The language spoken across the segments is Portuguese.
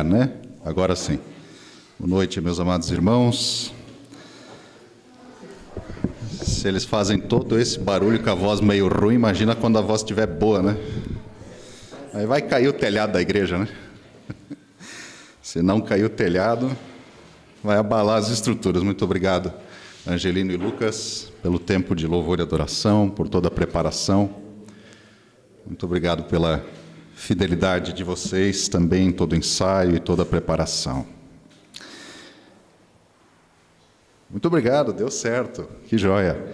né? Agora sim. Boa noite, meus amados irmãos. Se eles fazem todo esse barulho com a voz meio ruim, imagina quando a voz estiver boa, né? Aí vai cair o telhado da igreja, né? Se não cair o telhado, vai abalar as estruturas. Muito obrigado, Angelino e Lucas, pelo tempo de louvor e adoração, por toda a preparação. Muito obrigado pela fidelidade de vocês também em todo ensaio e toda preparação. Muito obrigado, deu certo, que joia.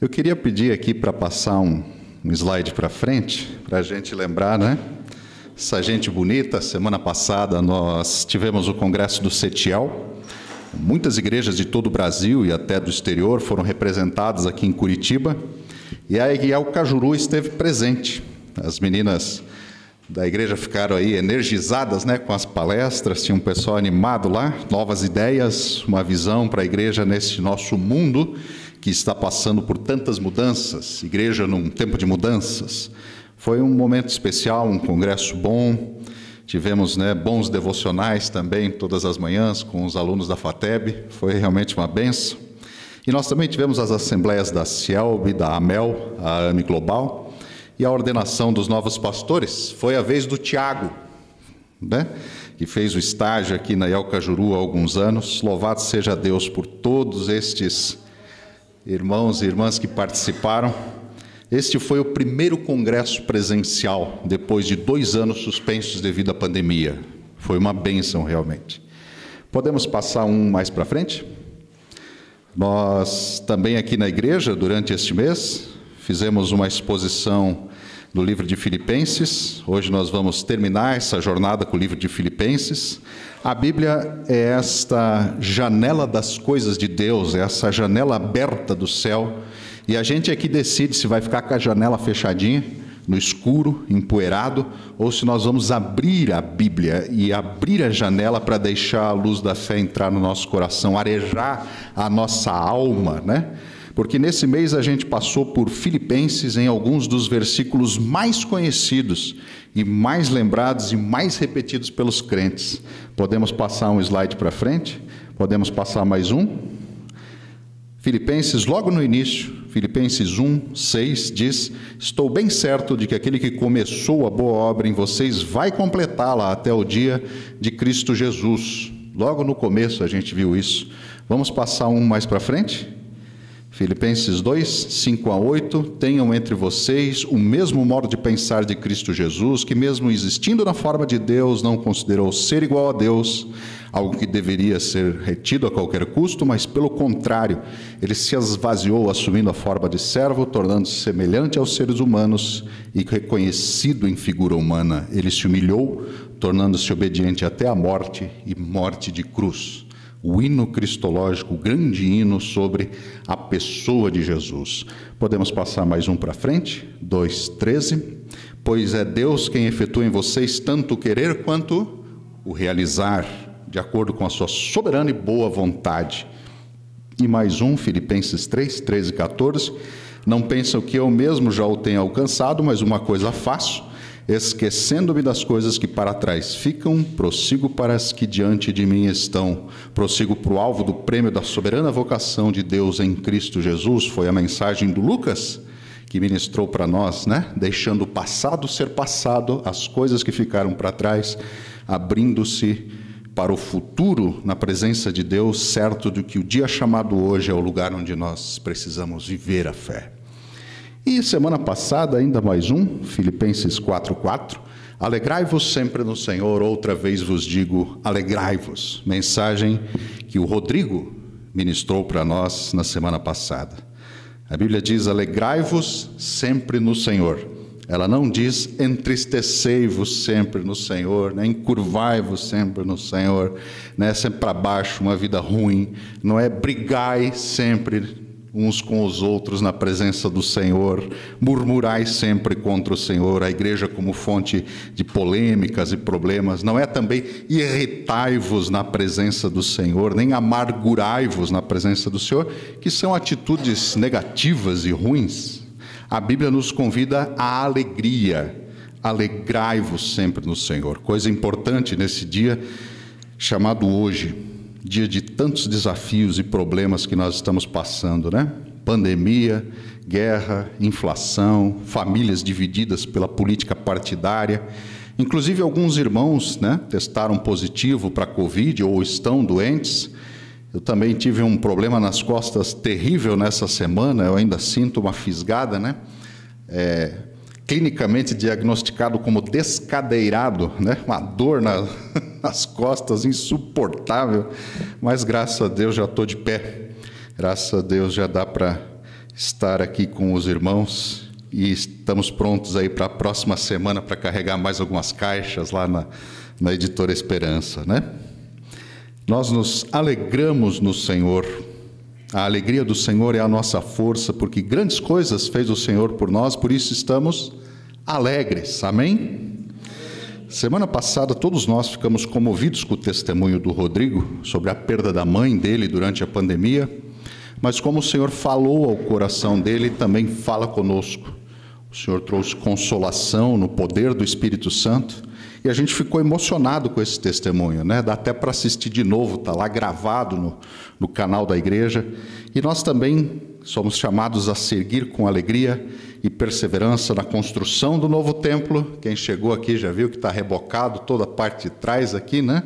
Eu queria pedir aqui para passar um, um slide para frente, para a gente lembrar, né? Essa gente bonita, semana passada nós tivemos o congresso do CETIEL, muitas igrejas de todo o Brasil e até do exterior foram representadas aqui em Curitiba, e a Iguiel Cajuru esteve presente. As meninas da igreja ficaram aí energizadas né, com as palestras, tinha um pessoal animado lá, novas ideias, uma visão para a igreja nesse nosso mundo que está passando por tantas mudanças, igreja num tempo de mudanças. Foi um momento especial, um congresso bom, tivemos né, bons devocionais também todas as manhãs com os alunos da FATEB, foi realmente uma benção. E nós também tivemos as assembleias da CIELB, da AMEL, a AME Global, e a ordenação dos novos pastores, foi a vez do Tiago, né? que fez o estágio aqui na El Cajuru há alguns anos. Louvado seja Deus por todos estes irmãos e irmãs que participaram. Este foi o primeiro congresso presencial depois de dois anos suspensos devido à pandemia. Foi uma bênção realmente. Podemos passar um mais para frente? Nós também aqui na igreja, durante este mês, Fizemos uma exposição do livro de Filipenses. Hoje nós vamos terminar essa jornada com o livro de Filipenses. A Bíblia é esta janela das coisas de Deus, é essa janela aberta do céu. E a gente aqui decide se vai ficar com a janela fechadinha, no escuro, empoeirado, ou se nós vamos abrir a Bíblia e abrir a janela para deixar a luz da fé entrar no nosso coração, arejar a nossa alma, né? Porque nesse mês a gente passou por Filipenses em alguns dos versículos mais conhecidos e mais lembrados e mais repetidos pelos crentes. Podemos passar um slide para frente? Podemos passar mais um? Filipenses, logo no início, Filipenses 1, 6 diz: Estou bem certo de que aquele que começou a boa obra em vocês vai completá-la até o dia de Cristo Jesus. Logo no começo a gente viu isso. Vamos passar um mais para frente? Filipenses 2, 5 a 8, tenham entre vocês o mesmo modo de pensar de Cristo Jesus, que mesmo existindo na forma de Deus, não considerou ser igual a Deus, algo que deveria ser retido a qualquer custo, mas pelo contrário, ele se esvaziou assumindo a forma de servo, tornando-se semelhante aos seres humanos e reconhecido em figura humana. Ele se humilhou, tornando-se obediente até a morte e morte de cruz o hino cristológico, o grande hino sobre a pessoa de Jesus. Podemos passar mais um para frente? 2,13. Pois é Deus quem efetua em vocês tanto o querer quanto o realizar, de acordo com a sua soberana e boa vontade. E mais um, Filipenses 3, 13 e 14. Não pensam que eu mesmo já o tenha alcançado, mas uma coisa faço Esquecendo-me das coisas que para trás ficam, prossigo para as que diante de mim estão. Prossigo para o alvo do prêmio da soberana vocação de Deus em Cristo Jesus. Foi a mensagem do Lucas que ministrou para nós, né? Deixando o passado ser passado, as coisas que ficaram para trás, abrindo-se para o futuro na presença de Deus, certo de que o dia chamado hoje é o lugar onde nós precisamos viver a fé. E semana passada, ainda mais um, Filipenses 4,4. Alegrai-vos sempre no Senhor, outra vez vos digo, alegrai-vos. Mensagem que o Rodrigo ministrou para nós na semana passada. A Bíblia diz: alegrai-vos sempre no Senhor. Ela não diz entristecei-vos sempre no Senhor, né? encurvai-vos sempre no Senhor, né? sempre para baixo, uma vida ruim. Não é brigai sempre uns com os outros na presença do Senhor, murmurai sempre contra o Senhor, a igreja como fonte de polêmicas e problemas, não é também irritai-vos na presença do Senhor, nem amargurai-vos na presença do Senhor, que são atitudes negativas e ruins. A Bíblia nos convida à alegria, alegrai-vos sempre no Senhor. Coisa importante nesse dia chamado hoje, dia de tantos desafios e problemas que nós estamos passando, né? Pandemia, guerra, inflação, famílias divididas pela política partidária. Inclusive, alguns irmãos né, testaram positivo para a Covid ou estão doentes. Eu também tive um problema nas costas terrível nessa semana, eu ainda sinto uma fisgada, né? É, clinicamente diagnosticado como descadeirado, né? uma dor na, nas costas insuportável, mas graças a Deus já estou de pé. Graças a Deus já dá para estar aqui com os irmãos e estamos prontos aí para a próxima semana para carregar mais algumas caixas lá na, na editora Esperança, né? Nós nos alegramos no Senhor. A alegria do Senhor é a nossa força, porque grandes coisas fez o Senhor por nós, por isso estamos alegres. Amém? Semana passada, todos nós ficamos comovidos com o testemunho do Rodrigo sobre a perda da mãe dele durante a pandemia, mas como o Senhor falou ao coração dele, também fala conosco. O Senhor trouxe consolação no poder do Espírito Santo e a gente ficou emocionado com esse testemunho, né? Dá até para assistir de novo, tá lá gravado no, no canal da igreja. E nós também somos chamados a seguir com alegria e perseverança na construção do novo templo. Quem chegou aqui já viu que está rebocado toda a parte de trás aqui, né?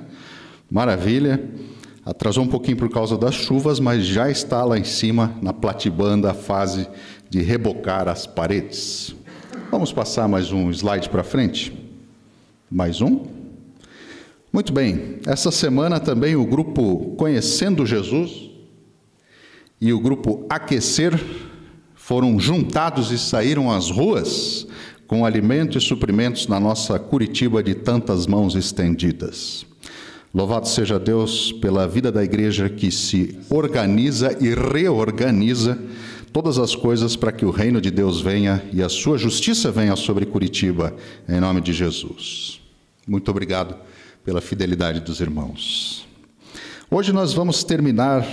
Maravilha. Atrasou um pouquinho por causa das chuvas, mas já está lá em cima, na platibanda, a fase de rebocar as paredes. Vamos passar mais um slide para frente? Mais um? Muito bem, essa semana também o grupo Conhecendo Jesus e o grupo Aquecer foram juntados e saíram às ruas com alimento e suprimentos na nossa Curitiba de tantas mãos estendidas. Louvado seja Deus pela vida da igreja que se organiza e reorganiza todas as coisas para que o reino de Deus venha e a sua justiça venha sobre Curitiba, em nome de Jesus. Muito obrigado pela fidelidade dos irmãos. Hoje nós vamos terminar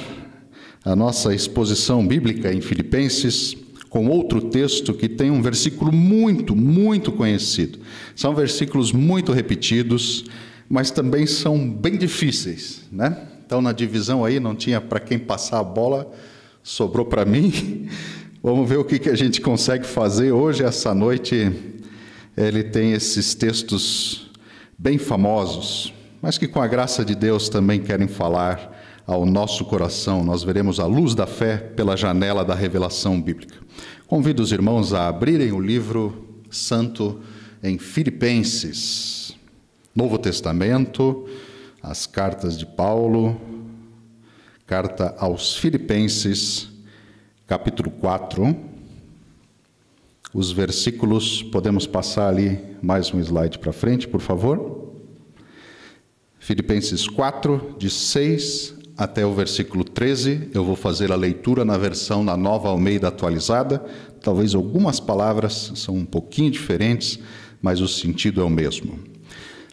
a nossa exposição bíblica em Filipenses com outro texto que tem um versículo muito, muito conhecido. São versículos muito repetidos, mas também são bem difíceis, né? Então na divisão aí não tinha para quem passar a bola, sobrou para mim. Vamos ver o que, que a gente consegue fazer hoje, essa noite. Ele tem esses textos bem famosos, mas que com a graça de Deus também querem falar ao nosso coração. Nós veremos a luz da fé pela janela da revelação bíblica. Convido os irmãos a abrirem o livro santo em Filipenses, Novo Testamento, as cartas de Paulo, Carta aos Filipenses, capítulo 4. Os versículos, podemos passar ali mais um slide para frente, por favor? Filipenses 4, de 6 até o versículo 13. Eu vou fazer a leitura na versão na nova Almeida atualizada. Talvez algumas palavras são um pouquinho diferentes, mas o sentido é o mesmo.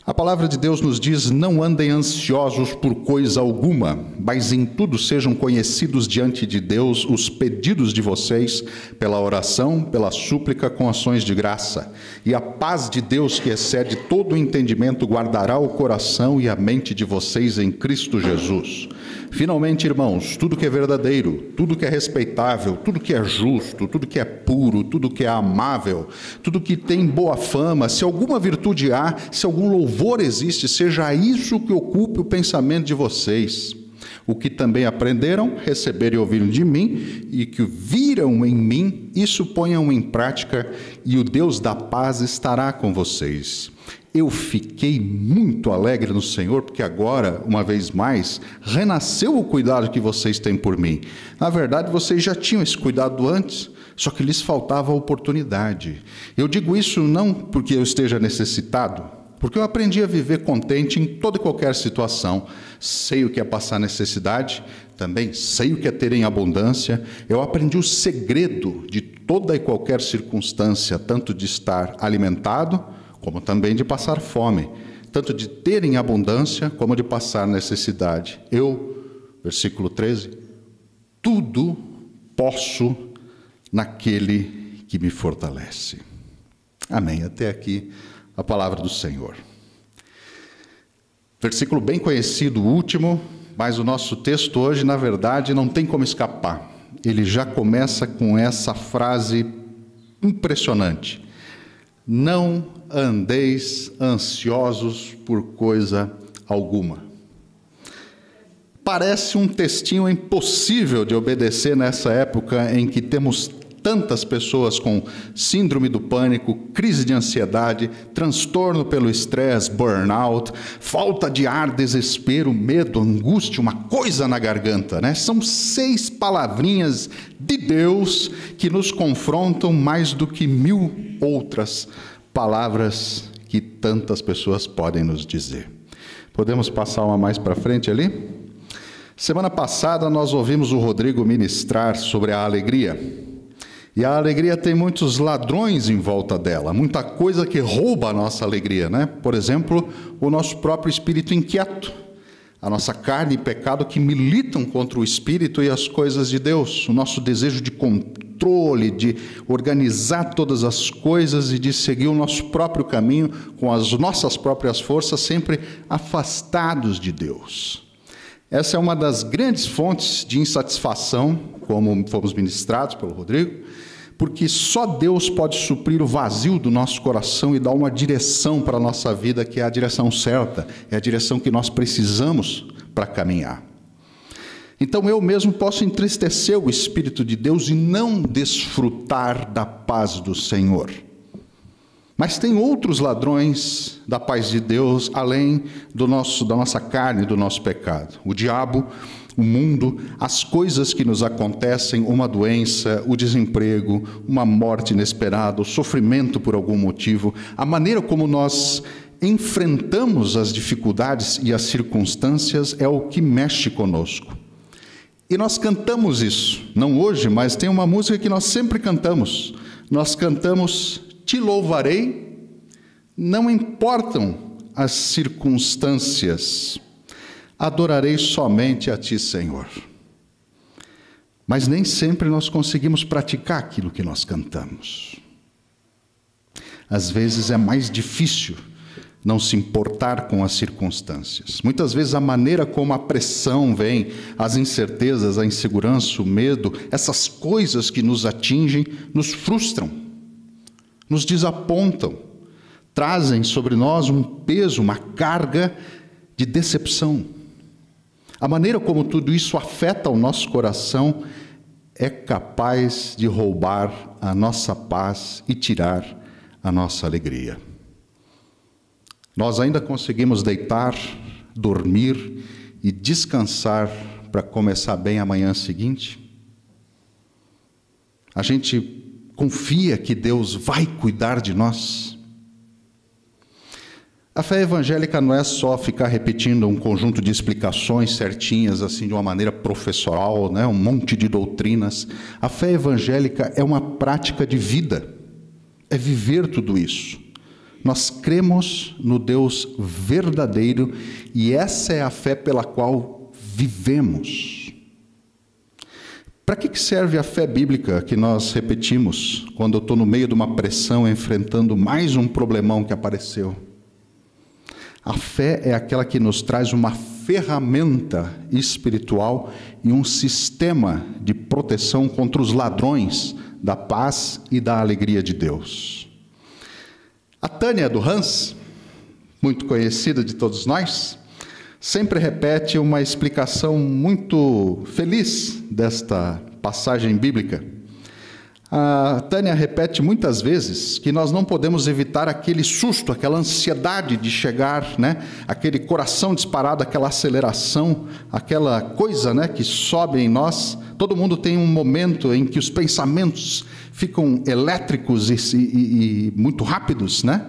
A palavra de Deus nos diz: não andem ansiosos por coisa alguma, mas em tudo sejam conhecidos diante de Deus os pedidos de vocês, pela oração, pela súplica, com ações de graça. E a paz de Deus, que excede todo o entendimento, guardará o coração e a mente de vocês em Cristo Jesus. Finalmente, irmãos, tudo que é verdadeiro, tudo que é respeitável, tudo que é justo, tudo que é puro, tudo que é amável, tudo que tem boa fama, se alguma virtude há, se algum louvor existe, seja isso que ocupe o pensamento de vocês. O que também aprenderam, receberam e ouviram de mim, e que viram em mim, isso ponham em prática, e o Deus da paz estará com vocês. Eu fiquei muito alegre no Senhor, porque agora, uma vez mais, renasceu o cuidado que vocês têm por mim. Na verdade, vocês já tinham esse cuidado antes, só que lhes faltava a oportunidade. Eu digo isso não porque eu esteja necessitado, porque eu aprendi a viver contente em toda e qualquer situação. Sei o que é passar necessidade, também sei o que é ter em abundância. Eu aprendi o segredo de toda e qualquer circunstância, tanto de estar alimentado, como também de passar fome, tanto de ter em abundância como de passar necessidade. Eu, versículo 13, tudo posso naquele que me fortalece. Amém. Até aqui a palavra do Senhor. Versículo bem conhecido, último, mas o nosso texto hoje, na verdade, não tem como escapar. Ele já começa com essa frase impressionante: Não andeis ansiosos por coisa alguma. Parece um textinho impossível de obedecer nessa época em que temos tantas pessoas com síndrome do pânico, crise de ansiedade, transtorno pelo estresse, burnout, falta de ar, desespero, medo, angústia, uma coisa na garganta, né? São seis palavrinhas de Deus que nos confrontam mais do que mil outras palavras que tantas pessoas podem nos dizer. Podemos passar uma mais para frente ali? Semana passada nós ouvimos o Rodrigo ministrar sobre a alegria. E a alegria tem muitos ladrões em volta dela, muita coisa que rouba a nossa alegria, né? Por exemplo, o nosso próprio espírito inquieto, a nossa carne e pecado que militam contra o espírito e as coisas de Deus, o nosso desejo de controle, de organizar todas as coisas e de seguir o nosso próprio caminho com as nossas próprias forças, sempre afastados de Deus. Essa é uma das grandes fontes de insatisfação, como fomos ministrados pelo Rodrigo, porque só Deus pode suprir o vazio do nosso coração e dar uma direção para a nossa vida que é a direção certa, é a direção que nós precisamos para caminhar. Então eu mesmo posso entristecer o Espírito de Deus e não desfrutar da paz do Senhor. Mas tem outros ladrões da paz de Deus além do nosso, da nossa carne, do nosso pecado. O diabo, o mundo, as coisas que nos acontecem, uma doença, o desemprego, uma morte inesperada, o sofrimento por algum motivo, a maneira como nós enfrentamos as dificuldades e as circunstâncias é o que mexe conosco. E nós cantamos isso, não hoje, mas tem uma música que nós sempre cantamos. Nós cantamos te louvarei, não importam as circunstâncias, adorarei somente a ti, Senhor. Mas nem sempre nós conseguimos praticar aquilo que nós cantamos. Às vezes é mais difícil não se importar com as circunstâncias. Muitas vezes a maneira como a pressão vem, as incertezas, a insegurança, o medo, essas coisas que nos atingem, nos frustram nos desapontam, trazem sobre nós um peso, uma carga de decepção. A maneira como tudo isso afeta o nosso coração é capaz de roubar a nossa paz e tirar a nossa alegria. Nós ainda conseguimos deitar, dormir e descansar para começar bem a manhã seguinte? A gente confia que Deus vai cuidar de nós. A fé evangélica não é só ficar repetindo um conjunto de explicações certinhas, assim, de uma maneira professoral, né? um monte de doutrinas. A fé evangélica é uma prática de vida, é viver tudo isso. Nós cremos no Deus verdadeiro e essa é a fé pela qual vivemos. Para que serve a fé bíblica que nós repetimos quando eu estou no meio de uma pressão, enfrentando mais um problemão que apareceu? A fé é aquela que nos traz uma ferramenta espiritual e um sistema de proteção contra os ladrões da paz e da alegria de Deus. A Tânia do Hans, muito conhecida de todos nós, sempre repete uma explicação muito feliz desta passagem bíblica. A Tânia repete muitas vezes que nós não podemos evitar aquele susto, aquela ansiedade de chegar, né? aquele coração disparado, aquela aceleração, aquela coisa né? que sobe em nós. Todo mundo tem um momento em que os pensamentos ficam elétricos e, e, e muito rápidos, né?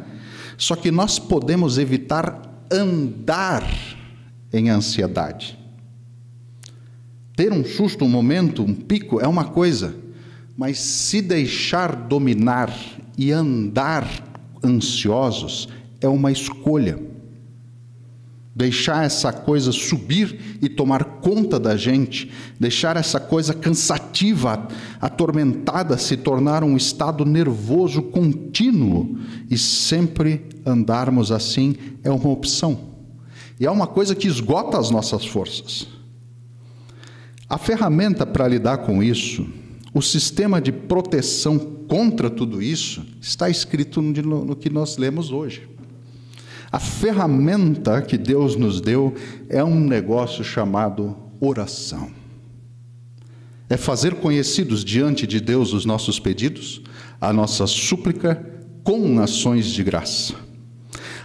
Só que nós podemos evitar andar em ansiedade. Ter um susto, um momento, um pico é uma coisa, mas se deixar dominar e andar ansiosos é uma escolha. deixar essa coisa subir e tomar conta da gente, deixar essa coisa cansativa, atormentada, se tornar um estado nervoso contínuo e sempre andarmos assim é uma opção. E é uma coisa que esgota as nossas forças. A ferramenta para lidar com isso, o sistema de proteção contra tudo isso, está escrito no, no que nós lemos hoje. A ferramenta que Deus nos deu é um negócio chamado oração. É fazer conhecidos diante de Deus os nossos pedidos, a nossa súplica com ações de graça.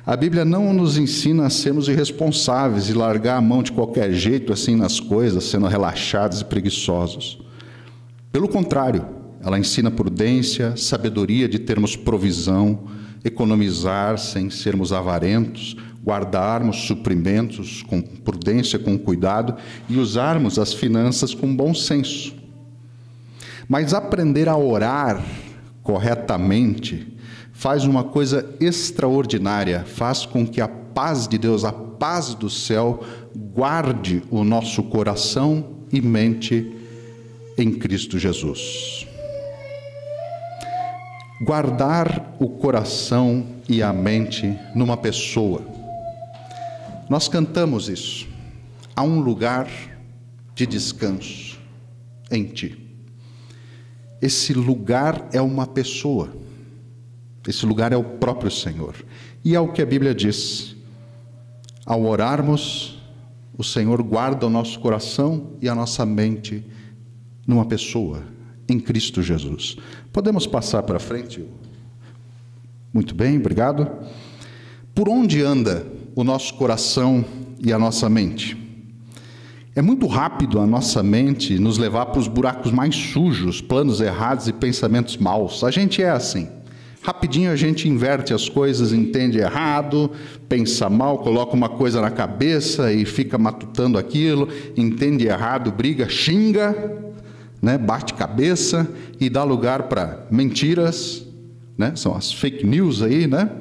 A Bíblia não nos ensina a sermos irresponsáveis e largar a mão de qualquer jeito assim nas coisas, sendo relaxados e preguiçosos. Pelo contrário, ela ensina prudência, sabedoria de termos provisão, economizar sem sermos avarentos, guardarmos suprimentos com prudência, com cuidado e usarmos as finanças com bom senso. Mas aprender a orar corretamente faz uma coisa extraordinária, faz com que a paz de Deus, a paz do céu, guarde o nosso coração e mente em Cristo Jesus guardar o coração e a mente numa pessoa. Nós cantamos isso. Há um lugar de descanso em ti. Esse lugar é uma pessoa. Esse lugar é o próprio Senhor. E é o que a Bíblia diz. Ao orarmos, o Senhor guarda o nosso coração e a nossa mente numa pessoa, em Cristo Jesus. Podemos passar para frente? Muito bem, obrigado. Por onde anda o nosso coração e a nossa mente? É muito rápido a nossa mente nos levar para os buracos mais sujos, planos errados e pensamentos maus. A gente é assim. Rapidinho a gente inverte as coisas, entende errado, pensa mal, coloca uma coisa na cabeça e fica matutando aquilo, entende errado, briga, xinga, né, bate cabeça e dá lugar para mentiras, né, são as fake news aí, né,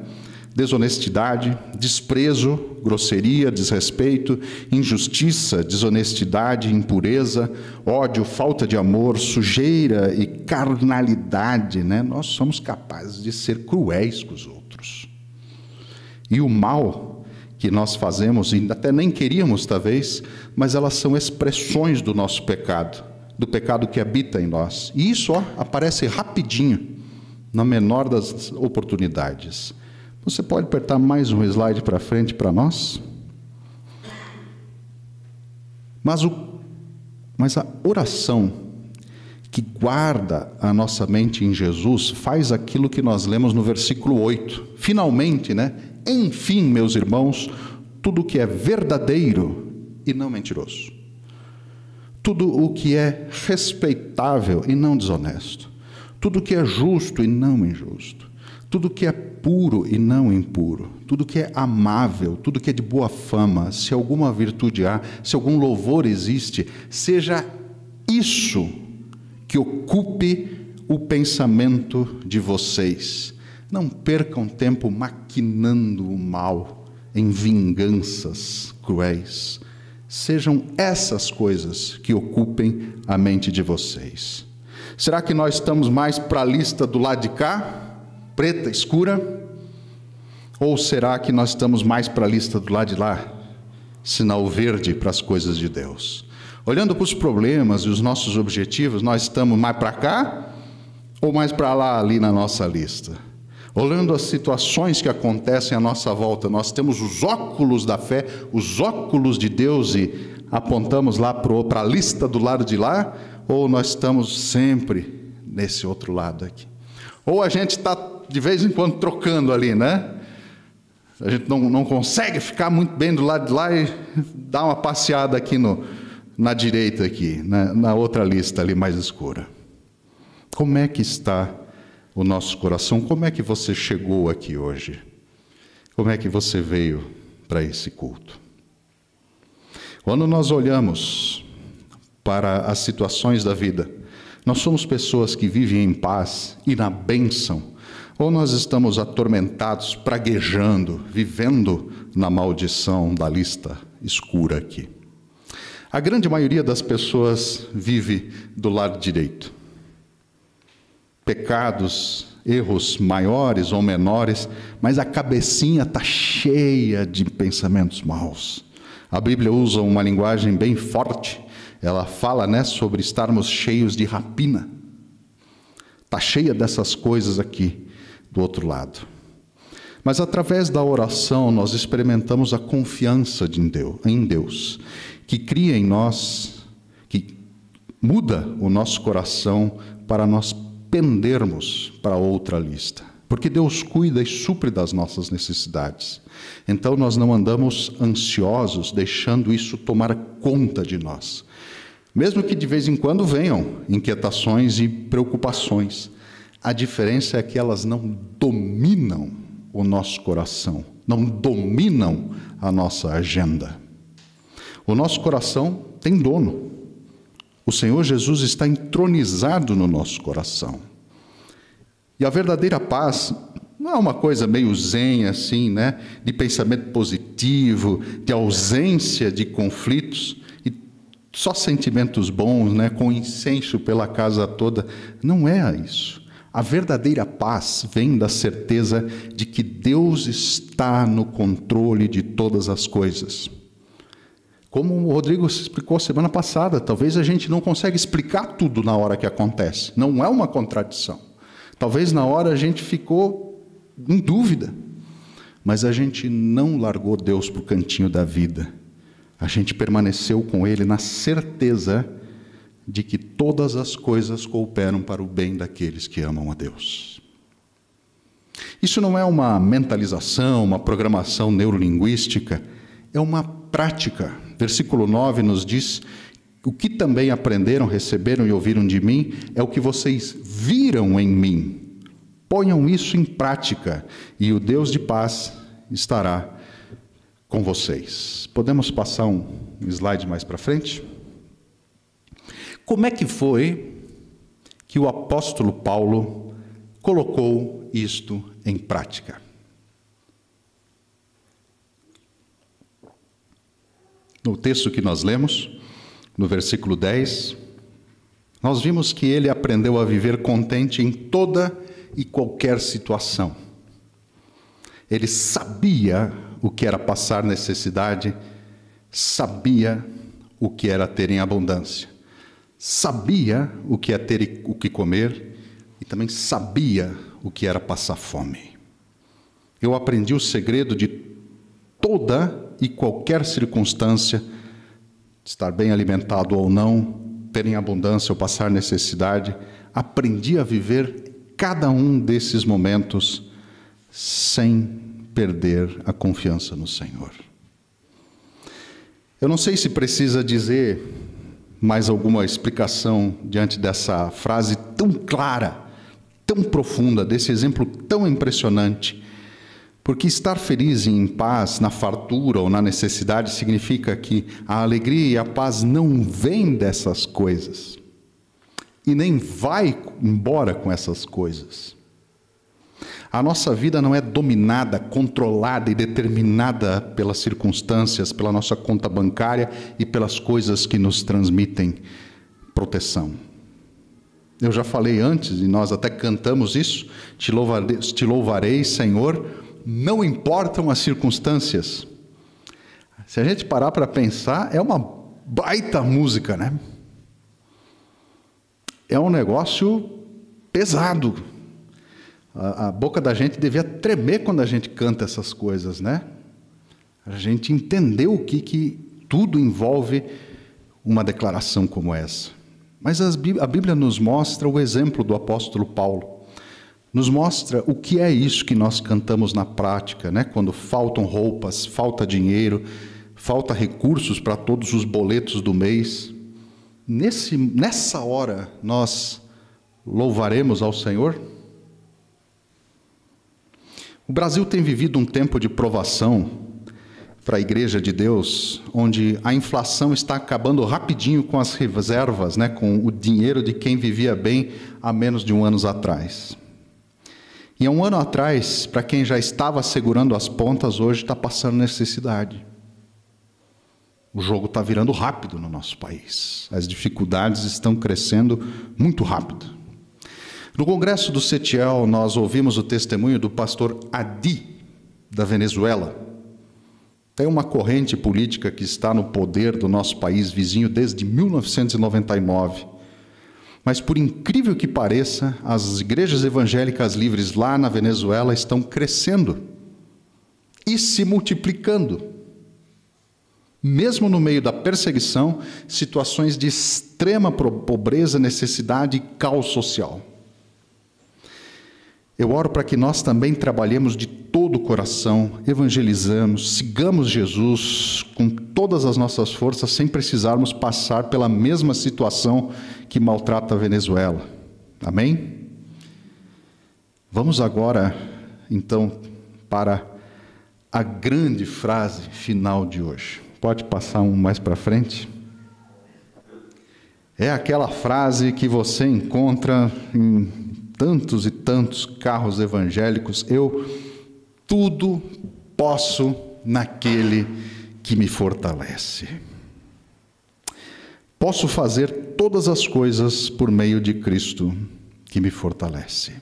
desonestidade, desprezo, grosseria, desrespeito, injustiça, desonestidade, impureza, ódio, falta de amor, sujeira e carnalidade, né? Nós somos capazes de ser cruéis com os outros. E o mal que nós fazemos, e até nem queríamos talvez, mas elas são expressões do nosso pecado do pecado que habita em nós. E isso ó, aparece rapidinho, na menor das oportunidades. Você pode apertar mais um slide para frente para nós? Mas, o, mas a oração que guarda a nossa mente em Jesus faz aquilo que nós lemos no versículo 8. Finalmente, né? Enfim, meus irmãos, tudo que é verdadeiro e não mentiroso tudo o que é respeitável e não desonesto, tudo o que é justo e não injusto, tudo o que é puro e não impuro, tudo que é amável, tudo que é de boa fama, se alguma virtude há, se algum louvor existe, seja isso que ocupe o pensamento de vocês. Não percam tempo maquinando o mal em vinganças cruéis Sejam essas coisas que ocupem a mente de vocês. Será que nós estamos mais para a lista do lado de cá, preta, escura? Ou será que nós estamos mais para a lista do lado de lá, sinal verde para as coisas de Deus? Olhando para os problemas e os nossos objetivos, nós estamos mais para cá ou mais para lá ali na nossa lista? olhando as situações que acontecem à nossa volta, nós temos os óculos da fé, os óculos de Deus e apontamos lá para a lista do lado de lá, ou nós estamos sempre nesse outro lado aqui? Ou a gente está de vez em quando trocando ali, né? A gente não, não consegue ficar muito bem do lado de lá e dar uma passeada aqui no, na direita aqui, na, na outra lista ali mais escura. Como é que está o nosso coração. Como é que você chegou aqui hoje? Como é que você veio para esse culto? Quando nós olhamos para as situações da vida, nós somos pessoas que vivem em paz e na bênção, Ou nós estamos atormentados, praguejando, vivendo na maldição da lista escura aqui? A grande maioria das pessoas vive do lado direito. Pecados, erros maiores ou menores, mas a cabecinha está cheia de pensamentos maus. A Bíblia usa uma linguagem bem forte. Ela fala né, sobre estarmos cheios de rapina. Está cheia dessas coisas aqui do outro lado. Mas através da oração nós experimentamos a confiança de Deus, em Deus, que cria em nós, que muda o nosso coração para nós pendermos para outra lista. Porque Deus cuida e supre das nossas necessidades. Então nós não andamos ansiosos, deixando isso tomar conta de nós. Mesmo que de vez em quando venham inquietações e preocupações, a diferença é que elas não dominam o nosso coração, não dominam a nossa agenda. O nosso coração tem dono. O Senhor Jesus está entronizado no nosso coração. E a verdadeira paz não é uma coisa meio zen assim, né? De pensamento positivo, de ausência de conflitos e só sentimentos bons, né? Com incenso pela casa toda. Não é isso. A verdadeira paz vem da certeza de que Deus está no controle de todas as coisas. Como o Rodrigo explicou semana passada, talvez a gente não consiga explicar tudo na hora que acontece. Não é uma contradição. Talvez na hora a gente ficou em dúvida, mas a gente não largou Deus para o cantinho da vida. A gente permaneceu com Ele na certeza de que todas as coisas cooperam para o bem daqueles que amam a Deus. Isso não é uma mentalização, uma programação neurolinguística, é uma prática. Versículo 9 nos diz: O que também aprenderam, receberam e ouviram de mim é o que vocês viram em mim. Ponham isso em prática e o Deus de paz estará com vocês. Podemos passar um slide mais para frente? Como é que foi que o apóstolo Paulo colocou isto em prática? No texto que nós lemos, no versículo 10, nós vimos que ele aprendeu a viver contente em toda e qualquer situação. Ele sabia o que era passar necessidade, sabia o que era ter em abundância sabia o que é ter o que comer e também sabia o que era passar fome. Eu aprendi o segredo de toda e qualquer circunstância, estar bem alimentado ou não, ter em abundância ou passar necessidade, aprendi a viver cada um desses momentos sem perder a confiança no Senhor. Eu não sei se precisa dizer mais alguma explicação diante dessa frase tão clara, tão profunda, desse exemplo tão impressionante? Porque estar feliz e em paz na fartura ou na necessidade significa que a alegria e a paz não vêm dessas coisas e nem vai embora com essas coisas. A nossa vida não é dominada, controlada e determinada pelas circunstâncias, pela nossa conta bancária e pelas coisas que nos transmitem proteção. Eu já falei antes, e nós até cantamos isso: te louvarei, te louvarei, Senhor, não importam as circunstâncias. Se a gente parar para pensar, é uma baita música, né? É um negócio pesado a, boca da gente devia tremer quando a gente canta essas coisas, né? A gente entendeu o que, que tudo envolve uma declaração como essa. Mas a Bíblia nos mostra o exemplo do apóstolo Paulo. Nos mostra o que é isso que nós cantamos na prática, né? quando faltam roupas, falta dinheiro, falta recursos para todos os boletos do mês. Nesse, nessa hora, nós louvaremos ao Senhor? O Brasil tem vivido um tempo de provação para a Igreja de Deus, onde a inflação está acabando rapidinho com as reservas, né, com o dinheiro de quem vivia bem há menos de um ano atrás. E há um ano atrás, para quem já estava segurando as pontas, hoje está passando necessidade. O jogo está virando rápido no nosso país. As dificuldades estão crescendo muito rápido. No congresso do Setiel, nós ouvimos o testemunho do pastor Adi, da Venezuela. Tem uma corrente política que está no poder do nosso país vizinho desde 1999. Mas, por incrível que pareça, as igrejas evangélicas livres lá na Venezuela estão crescendo e se multiplicando mesmo no meio da perseguição, situações de extrema pobreza, necessidade e caos social. Eu oro para que nós também trabalhemos de todo o coração, evangelizamos, sigamos Jesus com todas as nossas forças, sem precisarmos passar pela mesma situação que maltrata a Venezuela. Amém? Vamos agora, então, para a grande frase final de hoje. Pode passar um mais para frente? É aquela frase que você encontra em tantos e tantos carros evangélicos: Eu tudo posso naquele que me fortalece. Posso fazer todas as coisas por meio de Cristo que me fortalece.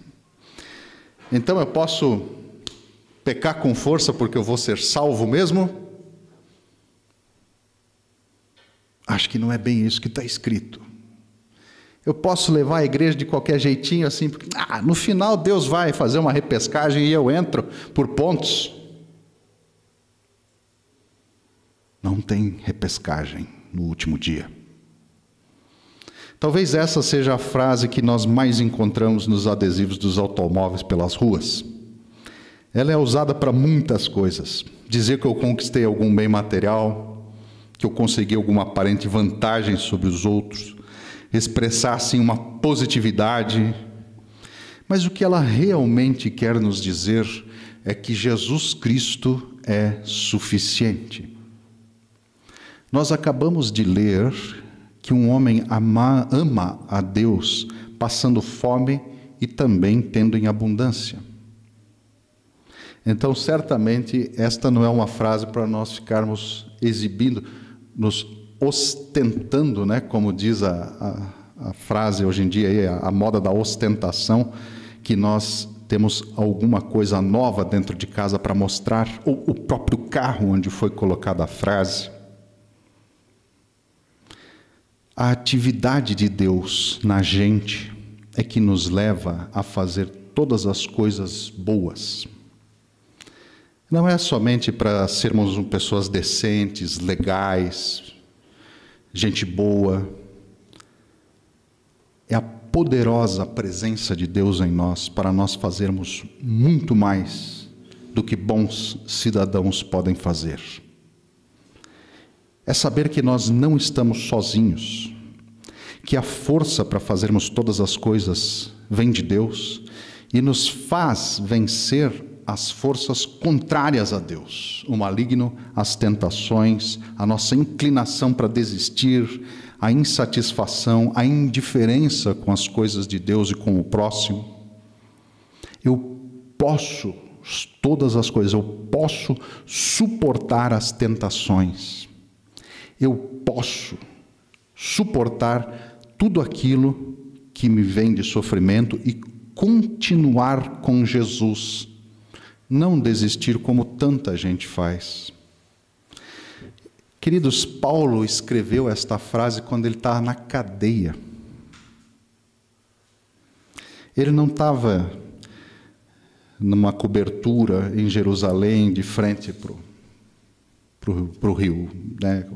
Então eu posso pecar com força porque eu vou ser salvo mesmo? Acho que não é bem isso que está escrito. Eu posso levar a igreja de qualquer jeitinho assim, porque ah, no final Deus vai fazer uma repescagem e eu entro por pontos. Não tem repescagem no último dia. Talvez essa seja a frase que nós mais encontramos nos adesivos dos automóveis pelas ruas. Ela é usada para muitas coisas. Dizer que eu conquistei algum bem material, que eu consegui alguma aparente vantagem sobre os outros, expressar assim uma positividade. Mas o que ela realmente quer nos dizer é que Jesus Cristo é suficiente. Nós acabamos de ler que um homem ama, ama a Deus passando fome e também tendo em abundância. Então, certamente, esta não é uma frase para nós ficarmos exibindo nos ostentando, né, como diz a, a, a frase hoje em dia, a, a moda da ostentação, que nós temos alguma coisa nova dentro de casa para mostrar, ou o próprio carro onde foi colocada a frase. A atividade de Deus na gente é que nos leva a fazer todas as coisas boas. Não é somente para sermos pessoas decentes, legais, gente boa. É a poderosa presença de Deus em nós para nós fazermos muito mais do que bons cidadãos podem fazer. É saber que nós não estamos sozinhos, que a força para fazermos todas as coisas vem de Deus e nos faz vencer as forças contrárias a Deus, o maligno, as tentações, a nossa inclinação para desistir, a insatisfação, a indiferença com as coisas de Deus e com o próximo. Eu posso todas as coisas, eu posso suportar as tentações, eu posso suportar tudo aquilo que me vem de sofrimento e continuar com Jesus não desistir como tanta gente faz. Queridos, Paulo escreveu esta frase quando ele estava na cadeia. Ele não estava numa cobertura em Jerusalém, de frente para o rio, né,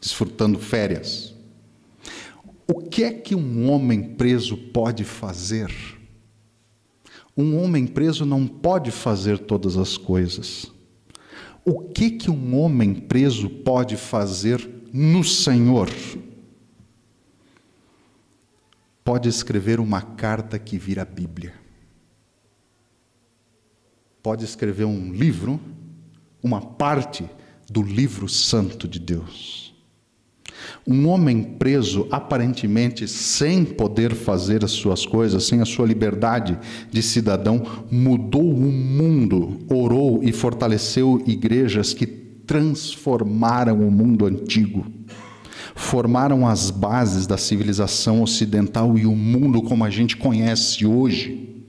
desfrutando férias. O que é que um homem preso pode fazer? Um homem preso não pode fazer todas as coisas. O que que um homem preso pode fazer no Senhor? Pode escrever uma carta que vira Bíblia. Pode escrever um livro, uma parte do livro santo de Deus. Um homem preso, aparentemente sem poder fazer as suas coisas, sem a sua liberdade de cidadão, mudou o mundo, orou e fortaleceu igrejas que transformaram o mundo antigo, formaram as bases da civilização ocidental e o mundo como a gente conhece hoje.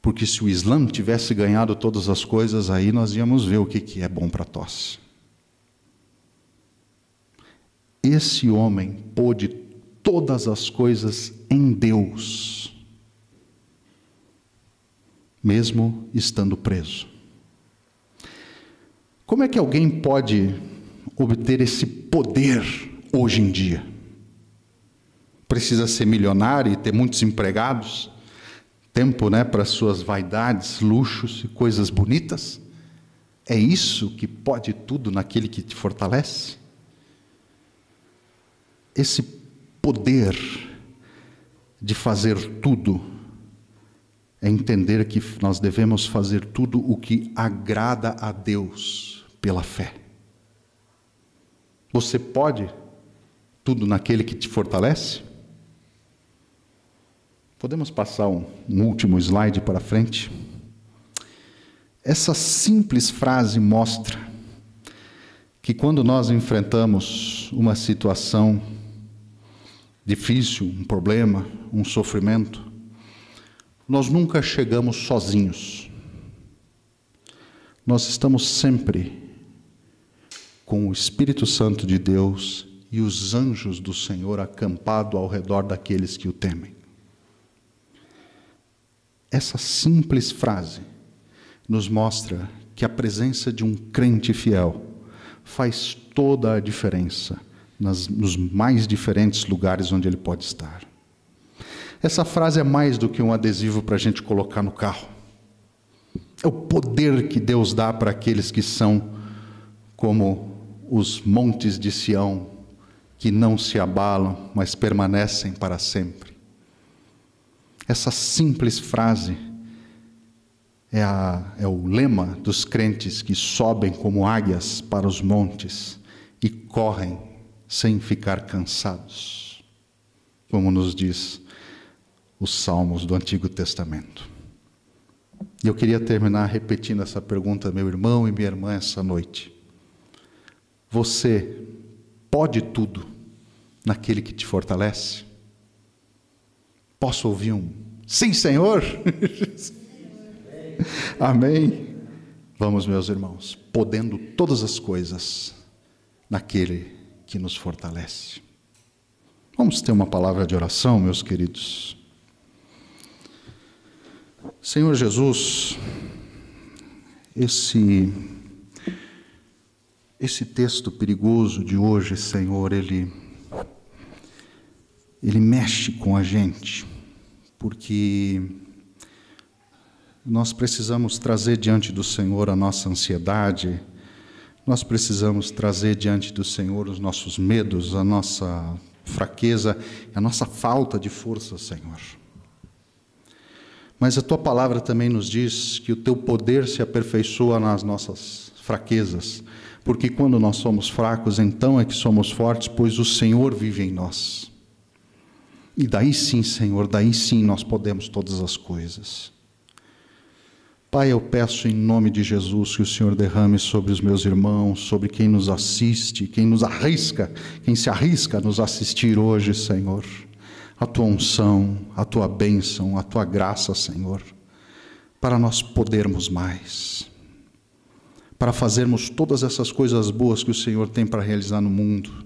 Porque se o Islã tivesse ganhado todas as coisas, aí nós íamos ver o que é bom para tosse. Esse homem pôde todas as coisas em Deus, mesmo estando preso. Como é que alguém pode obter esse poder hoje em dia? Precisa ser milionário e ter muitos empregados? Tempo né, para suas vaidades, luxos e coisas bonitas? É isso que pode tudo naquele que te fortalece? Esse poder de fazer tudo é entender que nós devemos fazer tudo o que agrada a Deus pela fé. Você pode tudo naquele que te fortalece? Podemos passar um, um último slide para frente? Essa simples frase mostra que quando nós enfrentamos uma situação difícil, um problema, um sofrimento, nós nunca chegamos sozinhos. Nós estamos sempre com o Espírito Santo de Deus e os anjos do Senhor acampado ao redor daqueles que o temem. Essa simples frase nos mostra que a presença de um crente fiel faz toda a diferença nas, nos mais diferentes lugares onde ele pode estar. Essa frase é mais do que um adesivo para a gente colocar no carro. É o poder que Deus dá para aqueles que são como os montes de Sião, que não se abalam, mas permanecem para sempre. Essa simples frase é, a, é o lema dos crentes que sobem como águias para os montes e correm sem ficar cansados, como nos diz os Salmos do Antigo Testamento. E eu queria terminar repetindo essa pergunta, meu irmão e minha irmã, essa noite. Você pode tudo naquele que te fortalece? Posso ouvir um sim, Senhor? Amém. Vamos, meus irmãos, podendo todas as coisas naquele que nos fortalece. Vamos ter uma palavra de oração, meus queridos. Senhor Jesus, esse esse texto perigoso de hoje, Senhor, ele ele mexe com a gente, porque nós precisamos trazer diante do Senhor a nossa ansiedade, nós precisamos trazer diante do Senhor os nossos medos, a nossa fraqueza, a nossa falta de força, Senhor. Mas a tua palavra também nos diz que o teu poder se aperfeiçoa nas nossas fraquezas, porque quando nós somos fracos, então é que somos fortes, pois o Senhor vive em nós. E daí sim, Senhor, daí sim nós podemos todas as coisas. Pai, eu peço em nome de Jesus que o Senhor derrame sobre os meus irmãos, sobre quem nos assiste, quem nos arrisca, quem se arrisca a nos assistir hoje, Senhor, a tua unção, a tua bênção, a tua graça, Senhor, para nós podermos mais, para fazermos todas essas coisas boas que o Senhor tem para realizar no mundo.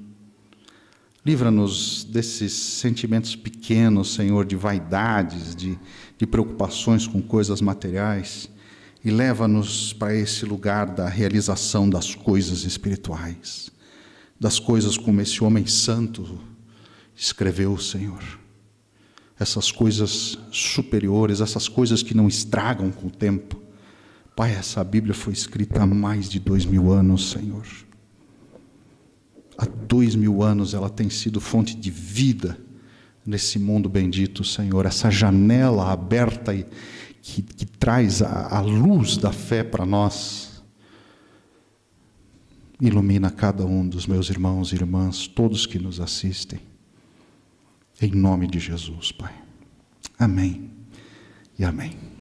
Livra-nos desses sentimentos pequenos, Senhor, de vaidades, de, de preocupações com coisas materiais e leva-nos para esse lugar da realização das coisas espirituais, das coisas como esse homem santo escreveu, Senhor. Essas coisas superiores, essas coisas que não estragam com o tempo. Pai, essa Bíblia foi escrita há mais de dois mil anos, Senhor. Há dois mil anos ela tem sido fonte de vida nesse mundo bendito, Senhor. Essa janela aberta e que, que traz a, a luz da fé para nós. ilumina cada um dos meus irmãos e irmãs, todos que nos assistem. Em nome de Jesus, Pai. Amém e amém.